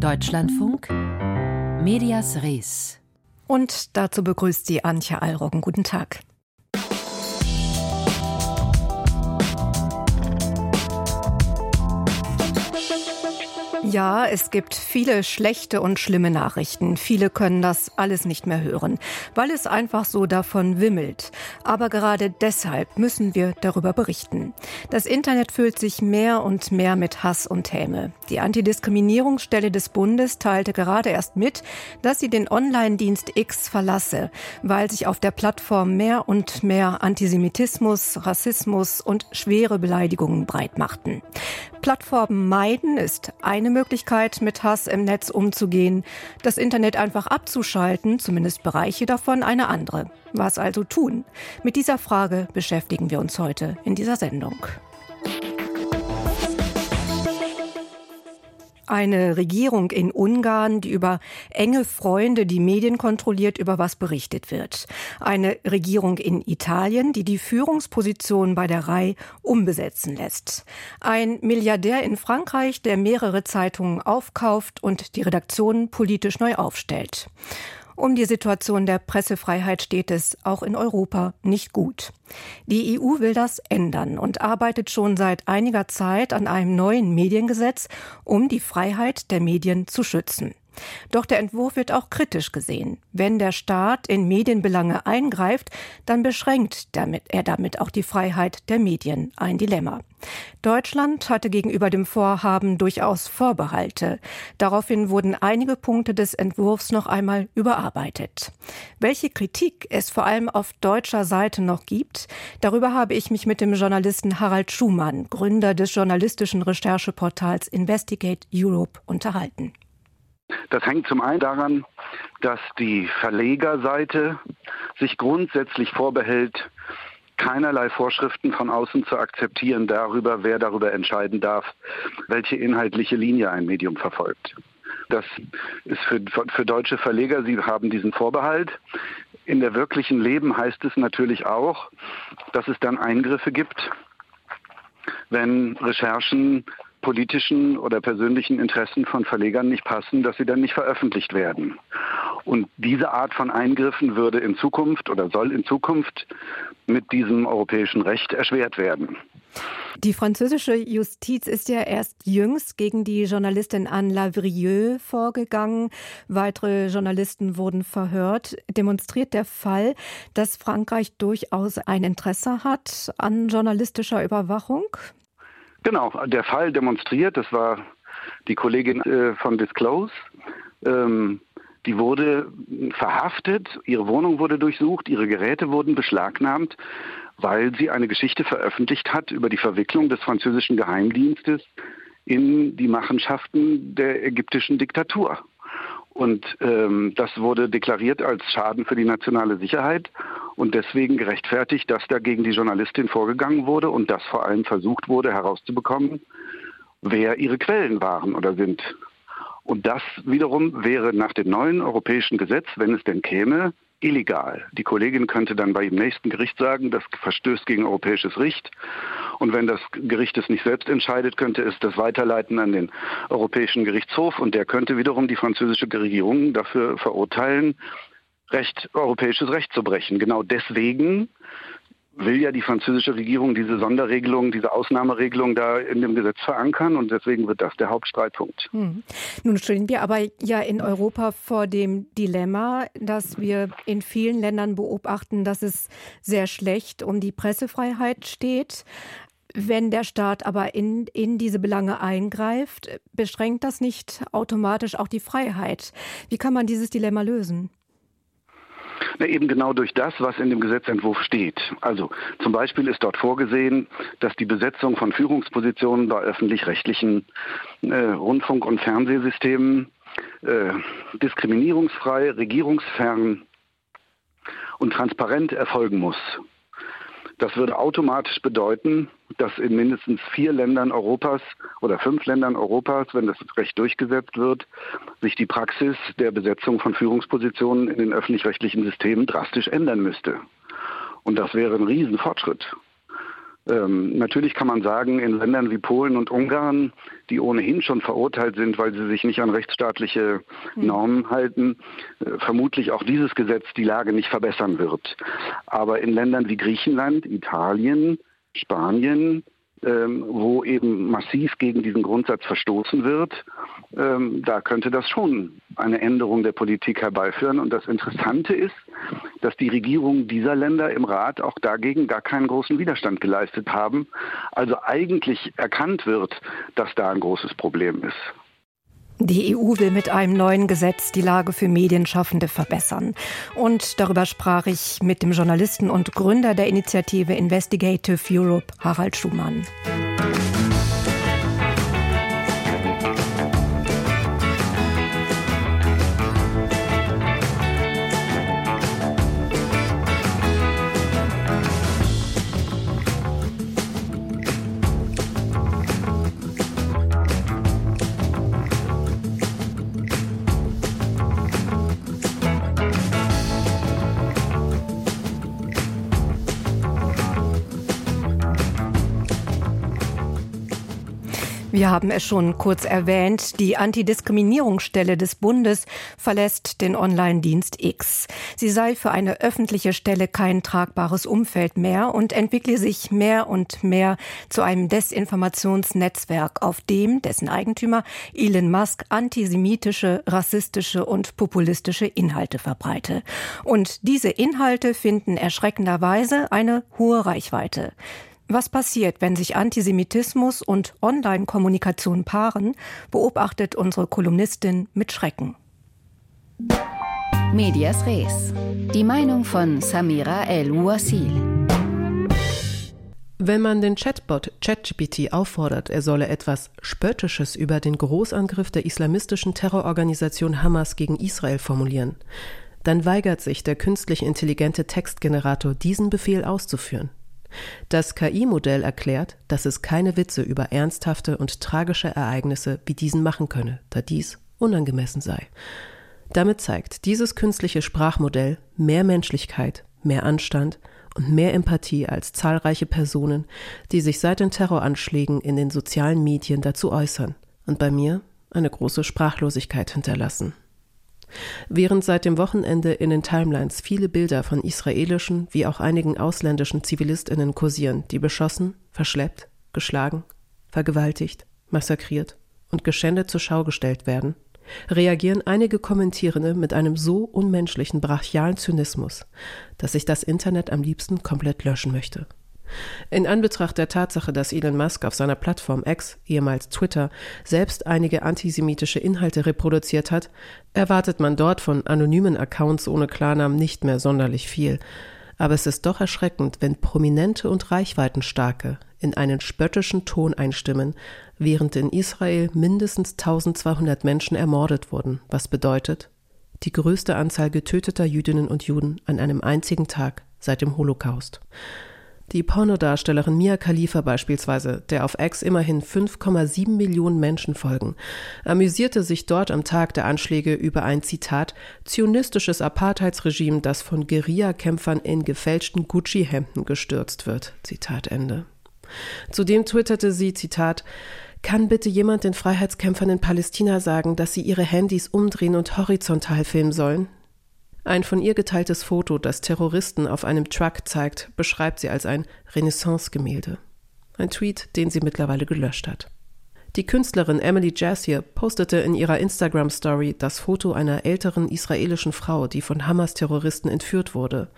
Deutschlandfunk Medias Res. Und dazu begrüßt sie Antje Allroggen. Guten Tag. Ja, es gibt viele schlechte und schlimme Nachrichten. Viele können das alles nicht mehr hören, weil es einfach so davon wimmelt. Aber gerade deshalb müssen wir darüber berichten. Das Internet füllt sich mehr und mehr mit Hass und Häme. Die Antidiskriminierungsstelle des Bundes teilte gerade erst mit, dass sie den Online-Dienst X verlasse, weil sich auf der Plattform mehr und mehr Antisemitismus, Rassismus und schwere Beleidigungen breitmachten. Plattformen meiden ist eine Möglichkeit, mit Hass im Netz umzugehen. Das Internet einfach abzuschalten, zumindest Bereiche davon, eine andere. Was also tun? Mit dieser Frage beschäftigen wir uns heute in dieser Sendung. Eine Regierung in Ungarn, die über enge Freunde die Medien kontrolliert, über was berichtet wird. Eine Regierung in Italien, die die Führungsposition bei der Rai umbesetzen lässt. Ein Milliardär in Frankreich, der mehrere Zeitungen aufkauft und die Redaktionen politisch neu aufstellt. Um die Situation der Pressefreiheit steht es auch in Europa nicht gut. Die EU will das ändern und arbeitet schon seit einiger Zeit an einem neuen Mediengesetz, um die Freiheit der Medien zu schützen. Doch der Entwurf wird auch kritisch gesehen. Wenn der Staat in Medienbelange eingreift, dann beschränkt damit, er damit auch die Freiheit der Medien. Ein Dilemma. Deutschland hatte gegenüber dem Vorhaben durchaus Vorbehalte. Daraufhin wurden einige Punkte des Entwurfs noch einmal überarbeitet. Welche Kritik es vor allem auf deutscher Seite noch gibt, darüber habe ich mich mit dem Journalisten Harald Schumann, Gründer des journalistischen Rechercheportals Investigate Europe, unterhalten. Das hängt zum einen daran, dass die Verlegerseite sich grundsätzlich vorbehält, keinerlei Vorschriften von außen zu akzeptieren darüber, wer darüber entscheiden darf, welche inhaltliche Linie ein Medium verfolgt. Das ist für, für deutsche Verleger, sie haben diesen Vorbehalt. In der wirklichen Leben heißt es natürlich auch, dass es dann Eingriffe gibt, wenn Recherchen politischen oder persönlichen Interessen von Verlegern nicht passen, dass sie dann nicht veröffentlicht werden. Und diese Art von Eingriffen würde in Zukunft oder soll in Zukunft mit diesem europäischen Recht erschwert werden. Die französische Justiz ist ja erst jüngst gegen die Journalistin Anne Lavrieux vorgegangen. Weitere Journalisten wurden verhört. Demonstriert der Fall, dass Frankreich durchaus ein Interesse hat an journalistischer Überwachung? Genau, der Fall demonstriert, das war die Kollegin äh, von Disclose. Ähm, die wurde verhaftet, ihre Wohnung wurde durchsucht, ihre Geräte wurden beschlagnahmt, weil sie eine Geschichte veröffentlicht hat über die Verwicklung des französischen Geheimdienstes in die Machenschaften der ägyptischen Diktatur. Und ähm, das wurde deklariert als Schaden für die nationale Sicherheit und deswegen gerechtfertigt, dass da gegen die Journalistin vorgegangen wurde und dass vor allem versucht wurde herauszubekommen, wer ihre Quellen waren oder sind. Und das wiederum wäre nach dem neuen europäischen Gesetz, wenn es denn käme, illegal. Die Kollegin könnte dann bei ihrem nächsten Gericht sagen, das verstößt gegen europäisches Recht. Und wenn das Gericht es nicht selbst entscheidet, könnte es das weiterleiten an den Europäischen Gerichtshof und der könnte wiederum die französische Regierung dafür verurteilen, Recht, europäisches Recht zu brechen. Genau deswegen will ja die französische Regierung diese Sonderregelung, diese Ausnahmeregelung da in dem Gesetz verankern und deswegen wird das der Hauptstreitpunkt. Hm. Nun stehen wir aber ja in Europa vor dem Dilemma, dass wir in vielen Ländern beobachten, dass es sehr schlecht um die Pressefreiheit steht. Wenn der Staat aber in, in diese Belange eingreift, beschränkt das nicht automatisch auch die Freiheit. Wie kann man dieses Dilemma lösen? Na, eben genau durch das, was in dem Gesetzentwurf steht. Also zum Beispiel ist dort vorgesehen, dass die Besetzung von Führungspositionen bei öffentlich-rechtlichen äh, Rundfunk- und Fernsehsystemen äh, diskriminierungsfrei, regierungsfern und transparent erfolgen muss. Das würde automatisch bedeuten, dass in mindestens vier Ländern Europas oder fünf Ländern Europas, wenn das Recht durchgesetzt wird, sich die Praxis der Besetzung von Führungspositionen in den öffentlich-rechtlichen Systemen drastisch ändern müsste. Und das wäre ein Riesenfortschritt. Ähm, natürlich kann man sagen, in Ländern wie Polen und Ungarn, die ohnehin schon verurteilt sind, weil sie sich nicht an rechtsstaatliche hm. Normen halten, äh, vermutlich auch dieses Gesetz die Lage nicht verbessern wird. Aber in Ländern wie Griechenland, Italien, Spanien, ähm, wo eben massiv gegen diesen Grundsatz verstoßen wird, ähm, da könnte das schon eine Änderung der Politik herbeiführen. Und das Interessante ist, dass die Regierungen dieser Länder im Rat auch dagegen gar keinen großen Widerstand geleistet haben. Also eigentlich erkannt wird, dass da ein großes Problem ist. Die EU will mit einem neuen Gesetz die Lage für Medienschaffende verbessern. Und darüber sprach ich mit dem Journalisten und Gründer der Initiative Investigative Europe, Harald Schumann. Wir haben es schon kurz erwähnt. Die Antidiskriminierungsstelle des Bundes verlässt den Online-Dienst X. Sie sei für eine öffentliche Stelle kein tragbares Umfeld mehr und entwickle sich mehr und mehr zu einem Desinformationsnetzwerk, auf dem dessen Eigentümer Elon Musk antisemitische, rassistische und populistische Inhalte verbreite. Und diese Inhalte finden erschreckenderweise eine hohe Reichweite. Was passiert, wenn sich Antisemitismus und Online-Kommunikation paaren, beobachtet unsere Kolumnistin mit Schrecken. Medias Res. Die Meinung von Samira El-Wasil. Wenn man den Chatbot ChatGPT auffordert, er solle etwas Spöttisches über den Großangriff der islamistischen Terrororganisation Hamas gegen Israel formulieren, dann weigert sich der künstlich intelligente Textgenerator, diesen Befehl auszuführen. Das KI-Modell erklärt, dass es keine Witze über ernsthafte und tragische Ereignisse wie diesen machen könne, da dies unangemessen sei. Damit zeigt dieses künstliche Sprachmodell mehr Menschlichkeit, mehr Anstand und mehr Empathie als zahlreiche Personen, die sich seit den Terroranschlägen in den sozialen Medien dazu äußern und bei mir eine große Sprachlosigkeit hinterlassen. Während seit dem Wochenende in den Timelines viele Bilder von israelischen wie auch einigen ausländischen Zivilistinnen kursieren, die beschossen, verschleppt, geschlagen, vergewaltigt, massakriert und geschändet zur Schau gestellt werden, reagieren einige Kommentierende mit einem so unmenschlichen, brachialen Zynismus, dass ich das Internet am liebsten komplett löschen möchte. In Anbetracht der Tatsache, dass Elon Musk auf seiner Plattform X, ehemals Twitter, selbst einige antisemitische Inhalte reproduziert hat, erwartet man dort von anonymen Accounts ohne Klarnamen nicht mehr sonderlich viel. Aber es ist doch erschreckend, wenn prominente und reichweitenstarke in einen spöttischen Ton einstimmen, während in Israel mindestens 1200 Menschen ermordet wurden, was bedeutet, die größte Anzahl getöteter Jüdinnen und Juden an einem einzigen Tag seit dem Holocaust. Die Pornodarstellerin Mia Khalifa beispielsweise, der auf X immerhin 5,7 Millionen Menschen folgen, amüsierte sich dort am Tag der Anschläge über ein Zitat zionistisches Apartheidsregime, das von Guerillakämpfern in gefälschten Gucci-Hemden gestürzt wird. Zitat Ende. Zudem twitterte sie, Zitat, kann bitte jemand den Freiheitskämpfern in Palästina sagen, dass sie ihre Handys umdrehen und horizontal filmen sollen? Ein von ihr geteiltes Foto, das Terroristen auf einem Truck zeigt, beschreibt sie als ein Renaissance-Gemälde. Ein Tweet, den sie mittlerweile gelöscht hat. Die Künstlerin Emily Jassier postete in ihrer Instagram-Story das Foto einer älteren israelischen Frau, die von Hamas-Terroristen entführt wurde,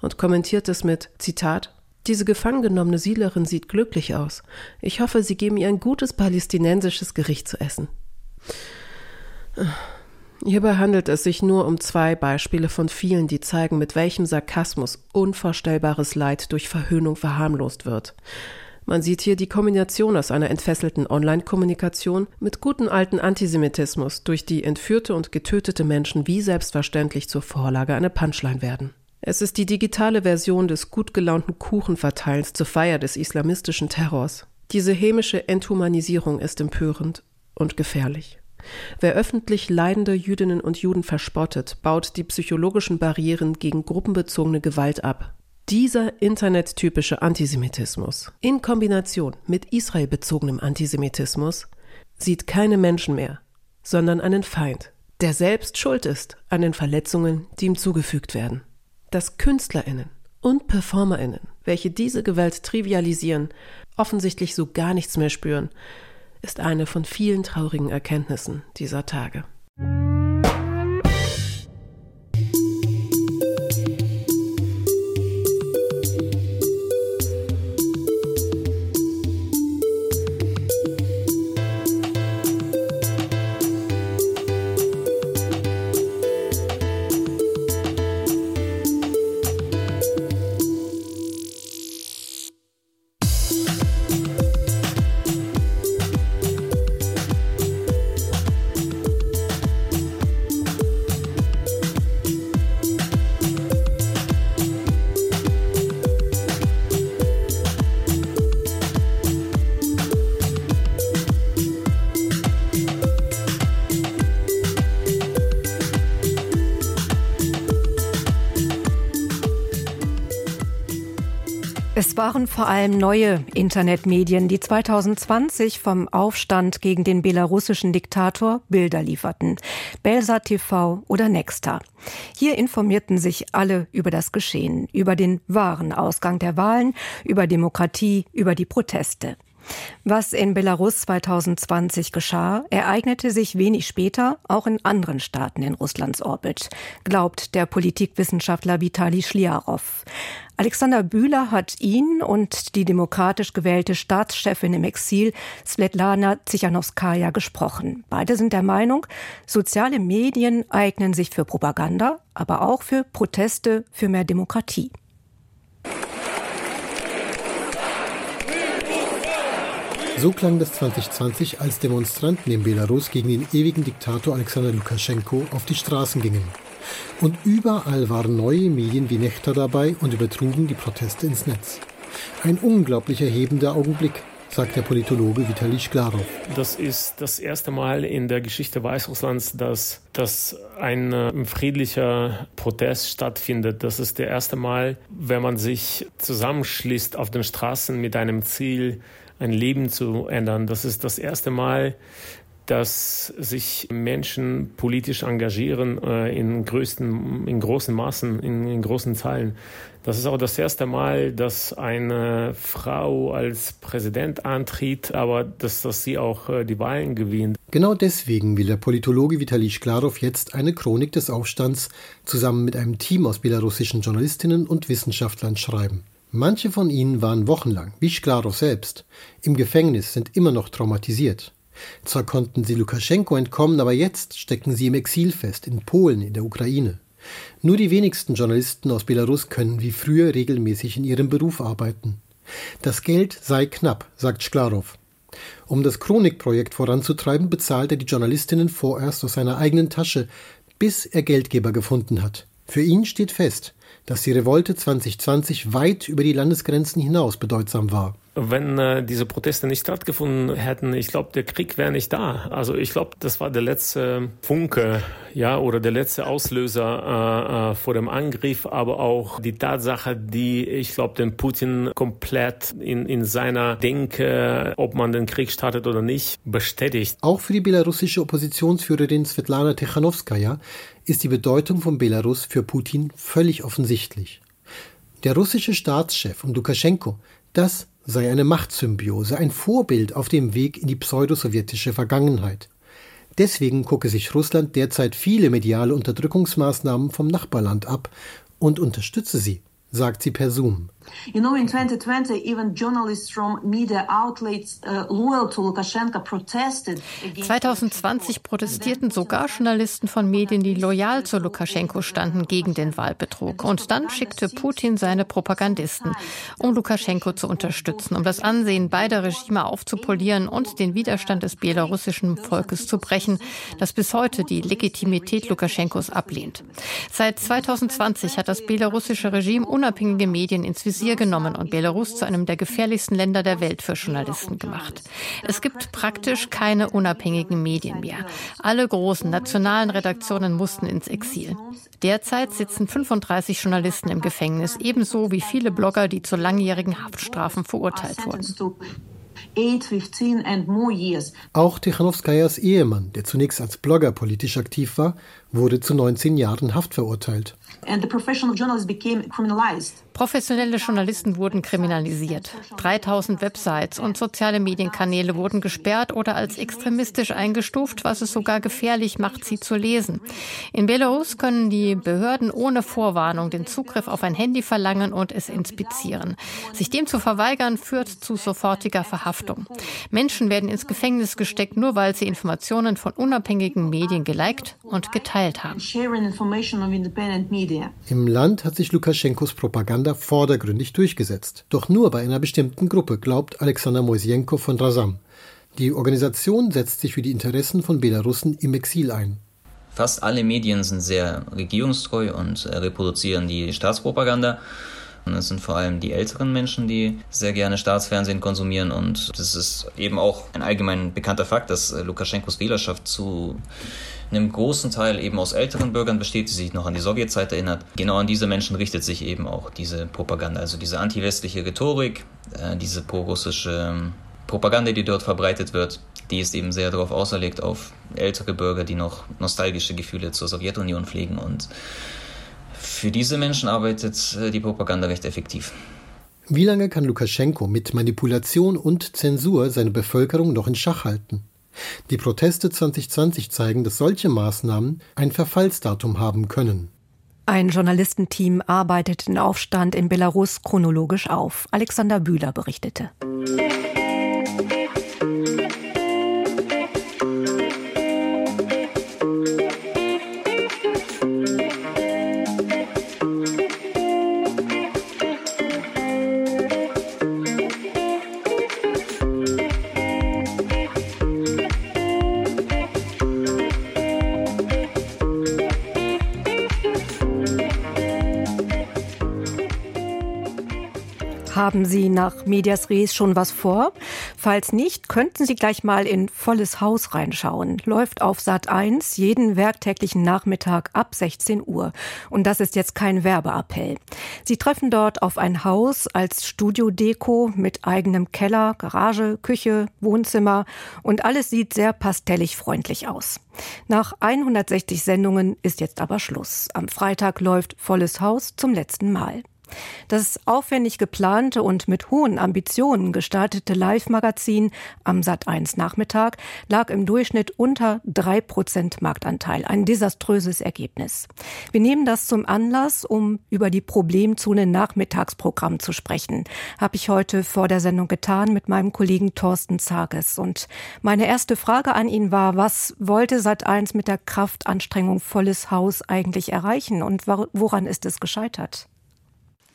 und kommentiert es mit Zitat diese gefangen genommene Siedlerin sieht glücklich aus. Ich hoffe, sie geben ihr ein gutes palästinensisches Gericht zu essen. Hierbei handelt es sich nur um zwei Beispiele von vielen, die zeigen, mit welchem Sarkasmus unvorstellbares Leid durch Verhöhnung verharmlost wird. Man sieht hier die Kombination aus einer entfesselten Online-Kommunikation mit guten alten Antisemitismus, durch die entführte und getötete Menschen wie selbstverständlich zur Vorlage einer Punchline werden. Es ist die digitale Version des gut gelaunten Kuchenverteilens zur Feier des islamistischen Terrors. Diese hämische Enthumanisierung ist empörend und gefährlich. Wer öffentlich leidende Jüdinnen und Juden verspottet, baut die psychologischen Barrieren gegen gruppenbezogene Gewalt ab. Dieser internettypische Antisemitismus in Kombination mit israelbezogenem Antisemitismus sieht keine Menschen mehr, sondern einen Feind, der selbst schuld ist an den Verletzungen, die ihm zugefügt werden. Dass Künstlerinnen und Performerinnen, welche diese Gewalt trivialisieren, offensichtlich so gar nichts mehr spüren, ist eine von vielen traurigen Erkenntnissen dieser Tage. Es waren vor allem neue Internetmedien, die 2020 vom Aufstand gegen den belarussischen Diktator Bilder lieferten. Belsa TV oder Nexta. Hier informierten sich alle über das Geschehen, über den wahren Ausgang der Wahlen, über Demokratie, über die Proteste. Was in Belarus 2020 geschah, ereignete sich wenig später auch in anderen Staaten in Russlands Orbit, glaubt der Politikwissenschaftler Vitali Schliarov. Alexander Bühler hat ihn und die demokratisch gewählte Staatschefin im Exil, Svetlana Tsikhanowskaja, gesprochen. Beide sind der Meinung, soziale Medien eignen sich für Propaganda, aber auch für Proteste für mehr Demokratie. So klang das 2020, als Demonstranten in Belarus gegen den ewigen Diktator Alexander Lukaschenko auf die Straßen gingen. Und überall waren neue Medien wie Nechta dabei und übertrugen die Proteste ins Netz. Ein unglaublich erhebender Augenblick, sagt der Politologe Vitali Sklarov. Das ist das erste Mal in der Geschichte Weißrusslands, dass, dass ein äh, friedlicher Protest stattfindet. Das ist der erste Mal, wenn man sich zusammenschließt auf den Straßen mit einem Ziel, ein Leben zu ändern. Das ist das erste Mal, dass sich Menschen politisch engagieren äh, in, größten, in großen Maßen, in, in, großen Zahlen. Das ist auch das erste Mal, dass eine Frau als Präsident antritt, aber dass, dass sie auch äh, die Wahlen gewinnt. Genau deswegen will der Politologe Vitali Sklarov jetzt eine Chronik des Aufstands zusammen mit einem Team aus belarussischen Journalistinnen und Wissenschaftlern schreiben. Manche von ihnen waren wochenlang, wie Sklarov selbst, im Gefängnis, sind immer noch traumatisiert. Zwar konnten sie Lukaschenko entkommen, aber jetzt stecken sie im Exil fest, in Polen, in der Ukraine. Nur die wenigsten Journalisten aus Belarus können wie früher regelmäßig in ihrem Beruf arbeiten. Das Geld sei knapp, sagt Sklarov. Um das Chronikprojekt voranzutreiben, bezahlt er die Journalistinnen vorerst aus seiner eigenen Tasche, bis er Geldgeber gefunden hat. Für ihn steht fest, dass die Revolte 2020 weit über die Landesgrenzen hinaus bedeutsam war. Wenn äh, diese Proteste nicht stattgefunden hätten, ich glaube, der Krieg wäre nicht da. Also ich glaube, das war der letzte Funke, ja, oder der letzte Auslöser äh, äh, vor dem Angriff, aber auch die Tatsache, die, ich glaube, den Putin komplett in, in seiner Denke, ob man den Krieg startet oder nicht, bestätigt. Auch für die belarussische Oppositionsführerin Svetlana Tichanowskaja ist die Bedeutung von Belarus für Putin völlig offensichtlich. Der russische Staatschef und Lukaschenko, das sei eine Machtsymbiose, ein Vorbild auf dem Weg in die pseudosowjetische Vergangenheit. Deswegen gucke sich Russland derzeit viele mediale Unterdrückungsmaßnahmen vom Nachbarland ab und unterstütze sie sagt sie per Zoom. You know, in 2020, even journalists from media outlets uh, loyal to Lukashenko protested. 2020 protestierten sogar Journalisten von Medien, die loyal zu Lukaschenko standen, gegen den Wahlbetrug. Und dann schickte Putin seine Propagandisten, um Lukaschenko zu unterstützen, um das Ansehen beider Regime aufzupolieren und den Widerstand des belarussischen Volkes zu brechen, das bis heute die Legitimität Lukaschenkos ablehnt. Seit 2020 hat das belarussische Regime unabhängige Medien inzwischen Visier genommen und Belarus zu einem der gefährlichsten Länder der Welt für Journalisten gemacht. Es gibt praktisch keine unabhängigen Medien mehr. Alle großen nationalen Redaktionen mussten ins Exil. Derzeit sitzen 35 Journalisten im Gefängnis, ebenso wie viele Blogger, die zu langjährigen Haftstrafen verurteilt wurden. Auch Tichanowskajas Ehemann, der zunächst als Blogger politisch aktiv war, wurde zu 19 Jahren Haft verurteilt. Professionelle Journalisten wurden kriminalisiert. 3000 Websites und soziale Medienkanäle wurden gesperrt oder als extremistisch eingestuft, was es sogar gefährlich macht, sie zu lesen. In Belarus können die Behörden ohne Vorwarnung den Zugriff auf ein Handy verlangen und es inspizieren. Sich dem zu verweigern, führt zu sofortiger Verhaftung. Menschen werden ins Gefängnis gesteckt, nur weil sie Informationen von unabhängigen Medien geliked und geteilt haben. Im Land hat sich Lukaschenkos Propaganda vordergründig durchgesetzt. Doch nur bei einer bestimmten Gruppe, glaubt Alexander Moisienko von Razam. Die Organisation setzt sich für die Interessen von Belarussen im Exil ein. Fast alle Medien sind sehr regierungstreu und äh, reproduzieren die Staatspropaganda. Und es sind vor allem die älteren Menschen, die sehr gerne Staatsfernsehen konsumieren. Und das ist eben auch ein allgemein bekannter Fakt, dass äh, Lukaschenkos Wählerschaft zu einem großen Teil eben aus älteren Bürgern besteht, die sich noch an die Sowjetzeit erinnert. Genau an diese Menschen richtet sich eben auch diese Propaganda, also diese antiwestliche Rhetorik, äh, diese prorussische ähm, Propaganda, die dort verbreitet wird, die ist eben sehr darauf auserlegt, auf ältere Bürger, die noch nostalgische Gefühle zur Sowjetunion pflegen. Und für diese Menschen arbeitet äh, die Propaganda recht effektiv. Wie lange kann Lukaschenko mit Manipulation und Zensur seine Bevölkerung noch in Schach halten? Die Proteste 2020 zeigen, dass solche Maßnahmen ein Verfallsdatum haben können. Ein Journalistenteam arbeitet den Aufstand in Belarus chronologisch auf. Alexander Bühler berichtete. Nach Medias Res schon was vor? Falls nicht, könnten Sie gleich mal in volles Haus reinschauen. Läuft auf Sat 1 jeden werktäglichen Nachmittag ab 16 Uhr. Und das ist jetzt kein Werbeappell. Sie treffen dort auf ein Haus als Studiodeko mit eigenem Keller, Garage, Küche, Wohnzimmer und alles sieht sehr pastellig freundlich aus. Nach 160 Sendungen ist jetzt aber Schluss. Am Freitag läuft volles Haus zum letzten Mal. Das aufwendig geplante und mit hohen Ambitionen gestartete Live-Magazin am Sat1 Nachmittag lag im Durchschnitt unter drei Prozent Marktanteil. Ein desaströses Ergebnis. Wir nehmen das zum Anlass, um über die Problemzone Nachmittagsprogramm zu sprechen. Habe ich heute vor der Sendung getan mit meinem Kollegen Thorsten Zages. Und meine erste Frage an ihn war, was wollte Sat1 mit der Kraftanstrengung volles Haus eigentlich erreichen und woran ist es gescheitert?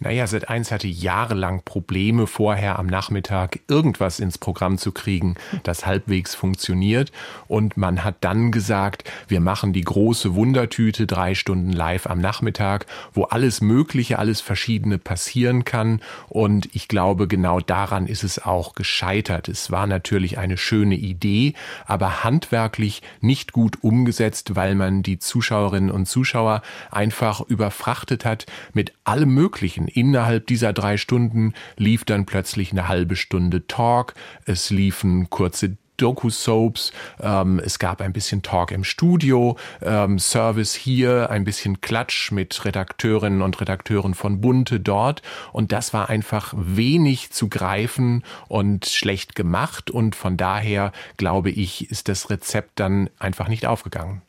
Naja, Sat1 hatte jahrelang Probleme vorher am Nachmittag irgendwas ins Programm zu kriegen, das halbwegs funktioniert. Und man hat dann gesagt, wir machen die große Wundertüte drei Stunden live am Nachmittag, wo alles Mögliche, alles Verschiedene passieren kann. Und ich glaube, genau daran ist es auch gescheitert. Es war natürlich eine schöne Idee, aber handwerklich nicht gut umgesetzt, weil man die Zuschauerinnen und Zuschauer einfach überfrachtet hat mit allem Möglichen innerhalb dieser drei Stunden lief dann plötzlich eine halbe Stunde Talk, es liefen kurze Doku-Soaps, ähm, es gab ein bisschen Talk im Studio, ähm, Service hier, ein bisschen Klatsch mit Redakteurinnen und Redakteuren von Bunte dort. Und das war einfach wenig zu greifen und schlecht gemacht. Und von daher glaube ich, ist das Rezept dann einfach nicht aufgegangen.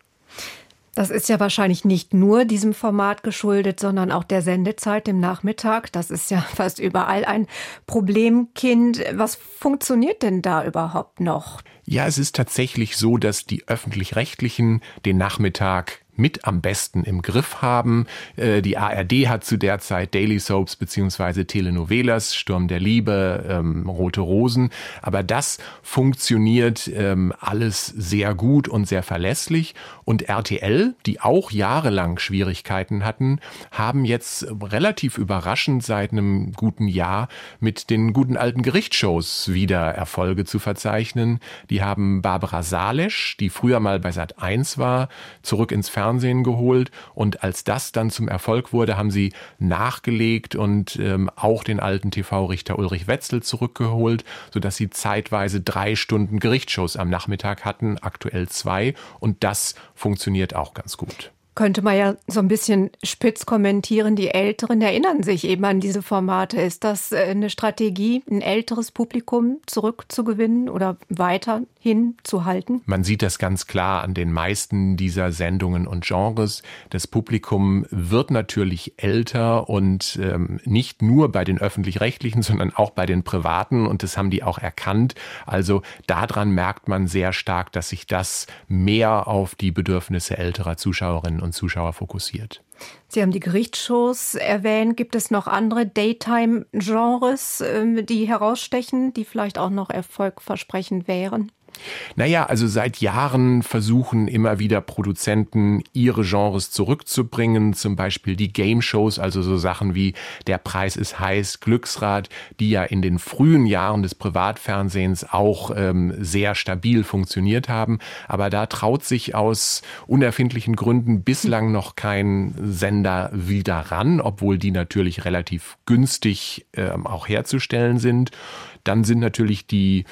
Das ist ja wahrscheinlich nicht nur diesem Format geschuldet, sondern auch der Sendezeit im Nachmittag. Das ist ja fast überall ein Problemkind. Was funktioniert denn da überhaupt noch? Ja, es ist tatsächlich so, dass die öffentlich-rechtlichen den Nachmittag mit am besten im Griff haben. Äh, die ARD hat zu der Zeit Daily Soaps beziehungsweise Telenovelas, Sturm der Liebe, ähm, Rote Rosen. Aber das funktioniert ähm, alles sehr gut und sehr verlässlich. Und RTL, die auch jahrelang Schwierigkeiten hatten, haben jetzt relativ überraschend seit einem guten Jahr mit den guten alten Gerichtsshows wieder Erfolge zu verzeichnen. Die haben Barbara Salesch, die früher mal bei Sat 1 war, zurück ins Fernsehen Fernsehen geholt. Und als das dann zum Erfolg wurde, haben sie nachgelegt und ähm, auch den alten TV-Richter Ulrich Wetzel zurückgeholt, sodass sie zeitweise drei Stunden Gerichtsshows am Nachmittag hatten, aktuell zwei. Und das funktioniert auch ganz gut könnte man ja so ein bisschen spitz kommentieren. Die Älteren erinnern sich eben an diese Formate. Ist das äh, eine Strategie, ein älteres Publikum zurückzugewinnen oder weiterhin zu halten? Man sieht das ganz klar an den meisten dieser Sendungen und Genres. Das Publikum wird natürlich älter und ähm, nicht nur bei den öffentlich-rechtlichen, sondern auch bei den privaten und das haben die auch erkannt. Also daran merkt man sehr stark, dass sich das mehr auf die Bedürfnisse älterer Zuschauerinnen und Zuschauer fokussiert. Sie haben die Gerichtsshows erwähnt. Gibt es noch andere Daytime-Genres, ähm, die herausstechen, die vielleicht auch noch erfolgversprechend wären? Naja, also seit Jahren versuchen immer wieder Produzenten, ihre Genres zurückzubringen, zum Beispiel die Game Shows, also so Sachen wie Der Preis ist heiß, Glücksrad, die ja in den frühen Jahren des Privatfernsehens auch ähm, sehr stabil funktioniert haben. Aber da traut sich aus unerfindlichen Gründen bislang noch kein Sender wieder ran, obwohl die natürlich relativ günstig ähm, auch herzustellen sind. Dann sind natürlich die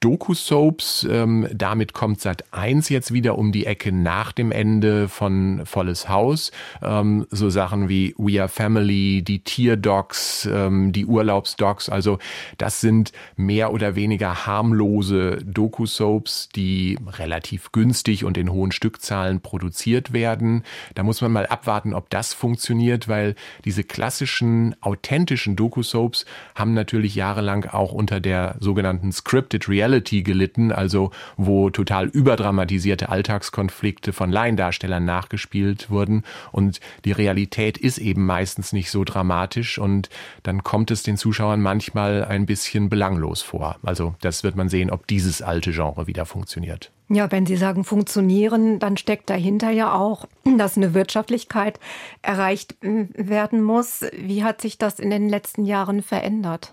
Doku-Soaps. Ähm, damit kommt Sat 1 jetzt wieder um die Ecke nach dem Ende von Volles Haus. Ähm, so Sachen wie We Are Family, die Tierdocs, ähm, die Urlaubsdocs. Also das sind mehr oder weniger harmlose Doku-Soaps, die relativ günstig und in hohen Stückzahlen produziert werden. Da muss man mal abwarten, ob das funktioniert, weil diese klassischen, authentischen Doku-Soaps haben natürlich jahrelang auch unter der sogenannten Scripted Reality Reality gelitten, also wo total überdramatisierte Alltagskonflikte von Laiendarstellern nachgespielt wurden. Und die Realität ist eben meistens nicht so dramatisch und dann kommt es den Zuschauern manchmal ein bisschen belanglos vor. Also das wird man sehen, ob dieses alte Genre wieder funktioniert. Ja, wenn Sie sagen funktionieren, dann steckt dahinter ja auch, dass eine Wirtschaftlichkeit erreicht werden muss. Wie hat sich das in den letzten Jahren verändert?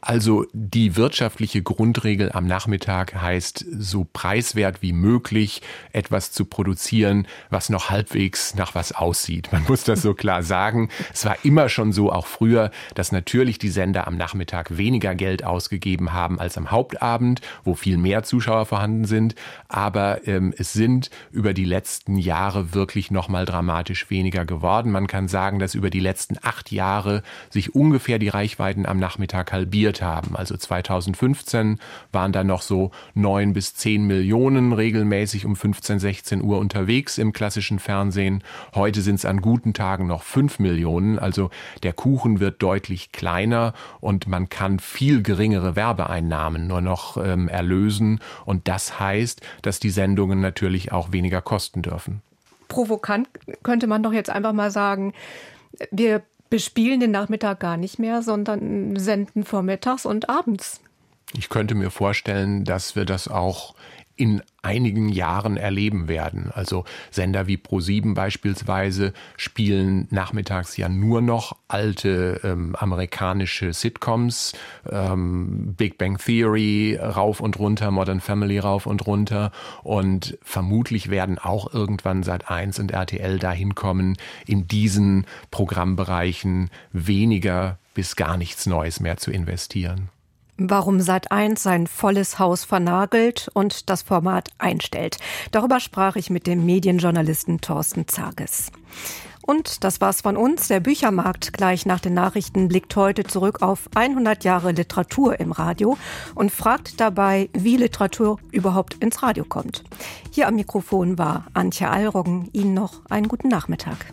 Also die wirtschaftliche Grundregel am Nachmittag heißt, so preiswert wie möglich etwas zu produzieren, was noch halbwegs nach was aussieht. Man muss das so klar sagen. Es war immer schon so, auch früher, dass natürlich die Sender am Nachmittag weniger Geld ausgegeben haben als am Hauptabend, wo viel mehr Zuschauer vorhanden sind. Aber ähm, es sind über die letzten Jahre wirklich noch mal dramatisch weniger geworden. Man kann sagen, dass über die letzten acht Jahre sich ungefähr die Reichweiten am Nachmittag halbiert halbiert haben. Also 2015 waren da noch so neun bis zehn Millionen regelmäßig um 15, 16 Uhr unterwegs im klassischen Fernsehen. Heute sind es an guten Tagen noch fünf Millionen. Also der Kuchen wird deutlich kleiner und man kann viel geringere Werbeeinnahmen nur noch ähm, erlösen. Und das heißt, dass die Sendungen natürlich auch weniger kosten dürfen. Provokant könnte man doch jetzt einfach mal sagen, wir bespielen den Nachmittag gar nicht mehr, sondern senden vormittags und abends. Ich könnte mir vorstellen, dass wir das auch in einigen Jahren erleben werden. Also Sender wie Pro7 beispielsweise spielen nachmittags ja nur noch alte ähm, amerikanische Sitcoms, ähm, Big Bang Theory rauf und runter, Modern Family rauf und runter und vermutlich werden auch irgendwann seit 1 und RTL dahin kommen, in diesen Programmbereichen weniger bis gar nichts Neues mehr zu investieren warum Sat1 sein volles Haus vernagelt und das Format einstellt. Darüber sprach ich mit dem Medienjournalisten Thorsten Zages. Und das war's von uns. Der Büchermarkt gleich nach den Nachrichten blickt heute zurück auf 100 Jahre Literatur im Radio und fragt dabei, wie Literatur überhaupt ins Radio kommt. Hier am Mikrofon war Antje Allroggen. Ihnen noch einen guten Nachmittag.